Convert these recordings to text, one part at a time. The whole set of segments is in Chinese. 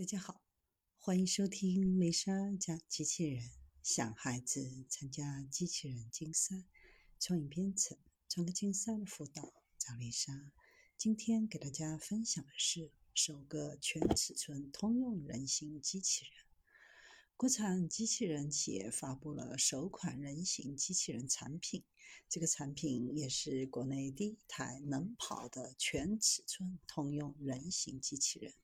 大家好，欢迎收听丽莎讲机器人。想孩子参加机器人竞赛、创意编程、创客竞赛的辅导，找丽莎。今天给大家分享的是首个全尺寸通用人形机器人。国产机器人企业发布了首款人形机器人产品，这个产品也是国内第一台能跑的全尺寸通用人形机器人。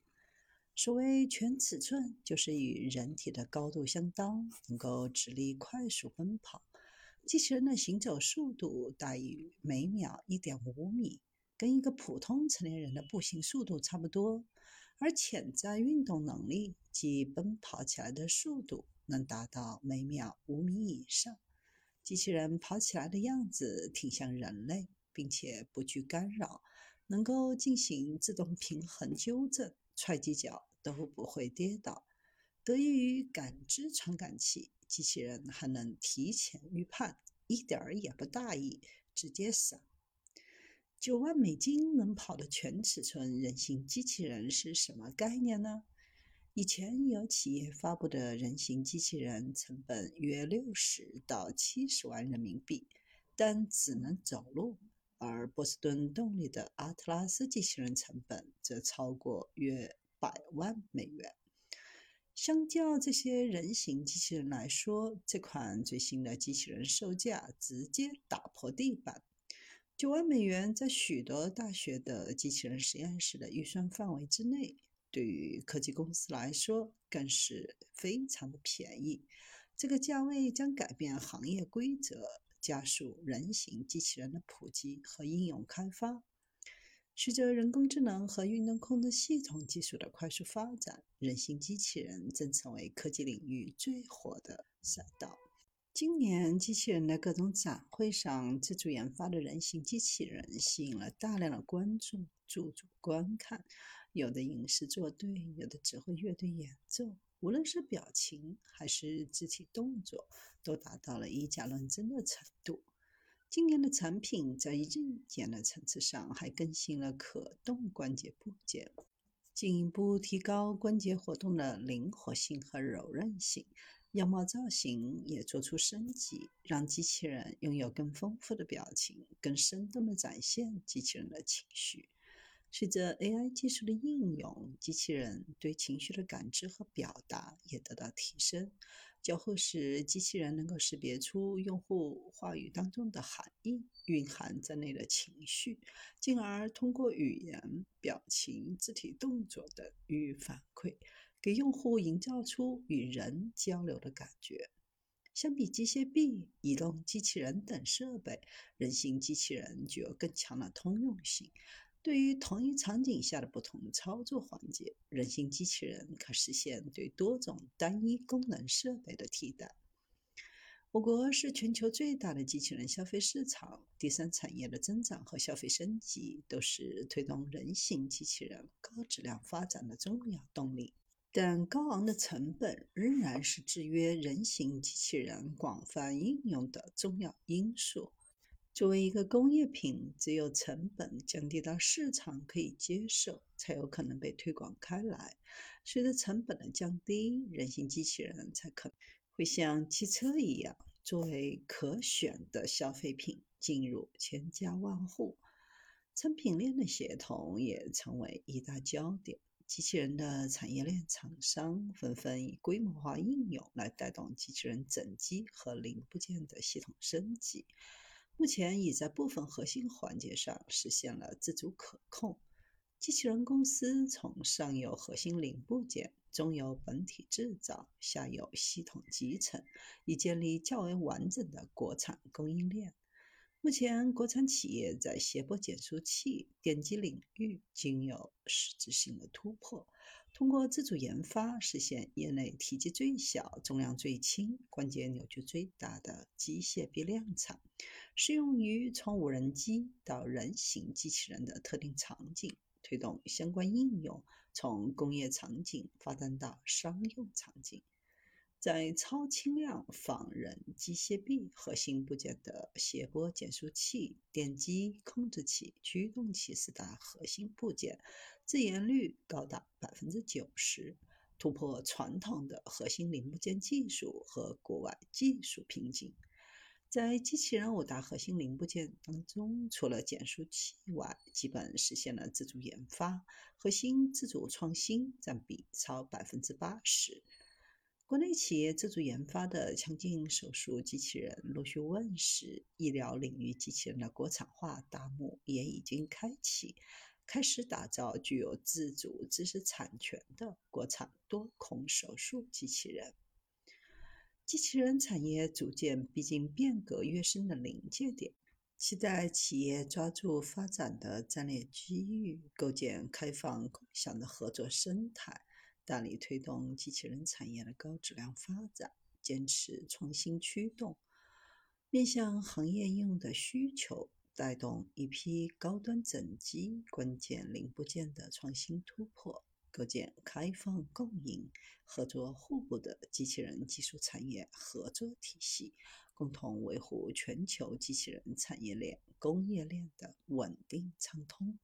所谓全尺寸，就是与人体的高度相当，能够直立快速奔跑。机器人的行走速度大于每秒一点五米，跟一个普通成年人的步行速度差不多。而潜在运动能力及奔跑起来的速度能达到每秒五米以上。机器人跑起来的样子挺像人类，并且不惧干扰，能够进行自动平衡纠正。踹几脚都不会跌倒。得益于感知传感器，机器人还能提前预判，一点儿也不大意，直接闪。九万美金能跑的全尺寸人形机器人是什么概念呢？以前有企业发布的人形机器人，成本约六十到七十万人民币，但只能走路。而波士顿动力的阿特拉斯机器人成本则超过约百万美元。相较这些人形机器人来说，这款最新的机器人售价直接打破地板。九万美元在许多大学的机器人实验室的预算范围之内，对于科技公司来说更是非常的便宜。这个价位将改变行业规则。加速人形机器人的普及和应用开发。随着人工智能和运动控制系统技术的快速发展，人形机器人正成为科技领域最火的赛道。今年，机器人的各种展会上，自主研发的人形机器人吸引了大量的观众驻足观看，有的影视作对，有的指挥乐队演奏。无论是表情还是肢体动作，都达到了以假乱真的程度。今年的产品在硬件的层次上还更新了可动关节部件，进一步提高关节活动的灵活性和柔韧性。样貌造型也做出升级，让机器人拥有更丰富的表情，更生动地展现机器人的情绪。随着 AI 技术的应用，机器人对情绪的感知和表达也得到提升。交互时，机器人能够识别出用户话语当中的含义、蕴含在内的情绪，进而通过语言、表情、肢体动作等予以反馈，给用户营造出与人交流的感觉。相比机械臂、移动机器人等设备，人形机器人具有更强的通用性。对于同一场景下的不同操作环节，人形机器人可实现对多种单一功能设备的替代。我国是全球最大的机器人消费市场，第三产业的增长和消费升级都是推动人形机器人高质量发展的重要动力。但高昂的成本仍然是制约人形机器人广泛应用的重要因素。作为一个工业品，只有成本降低到市场可以接受，才有可能被推广开来。随着成本的降低，人形机器人才可能会像汽车一样，作为可选的消费品进入千家万户。产品链的协同也成为一大焦点。机器人的产业链厂商纷纷以规模化应用来带动机器人整机和零部件的系统升级。目前已在部分核心环节上实现了自主可控。机器人公司从上游核心零部件、中游本体制造、下游系统集成，已建立较为完整的国产供应链。目前，国产企业在谐波减速器、电机领域均有实质性的突破。通过自主研发，实现业内体积最小、重量最轻、关节扭矩最大的机械臂量产，适用于从无人机到人形机器人的特定场景，推动相关应用从工业场景发展到商用场景。在超轻量仿人机械臂核心部件的谐波减速器、电机控制器、驱动器四大核心部件，自研率高达百分之九十，突破传统的核心零部件技术和国外技术瓶颈。在机器人五大核心零部件当中，除了减速器外，基本实现了自主研发，核心自主创新占比超百分之八十。国内企业自主研发的腔镜手术机器人陆续问世，医疗领域机器人的国产化大幕也已经开启，开始打造具有自主知识产权的国产多孔手术机器人。机器人产业逐渐逼近变革跃升的临界点，期待企业抓住发展的战略机遇，构建开放共享的合作生态。大力推动机器人产业的高质量发展，坚持创新驱动，面向行业应用的需求，带动一批高端整机关键零部件的创新突破，构建开放共赢、合作互补的机器人技术产业合作体系，共同维护全球机器人产业链、工业链的稳定畅通。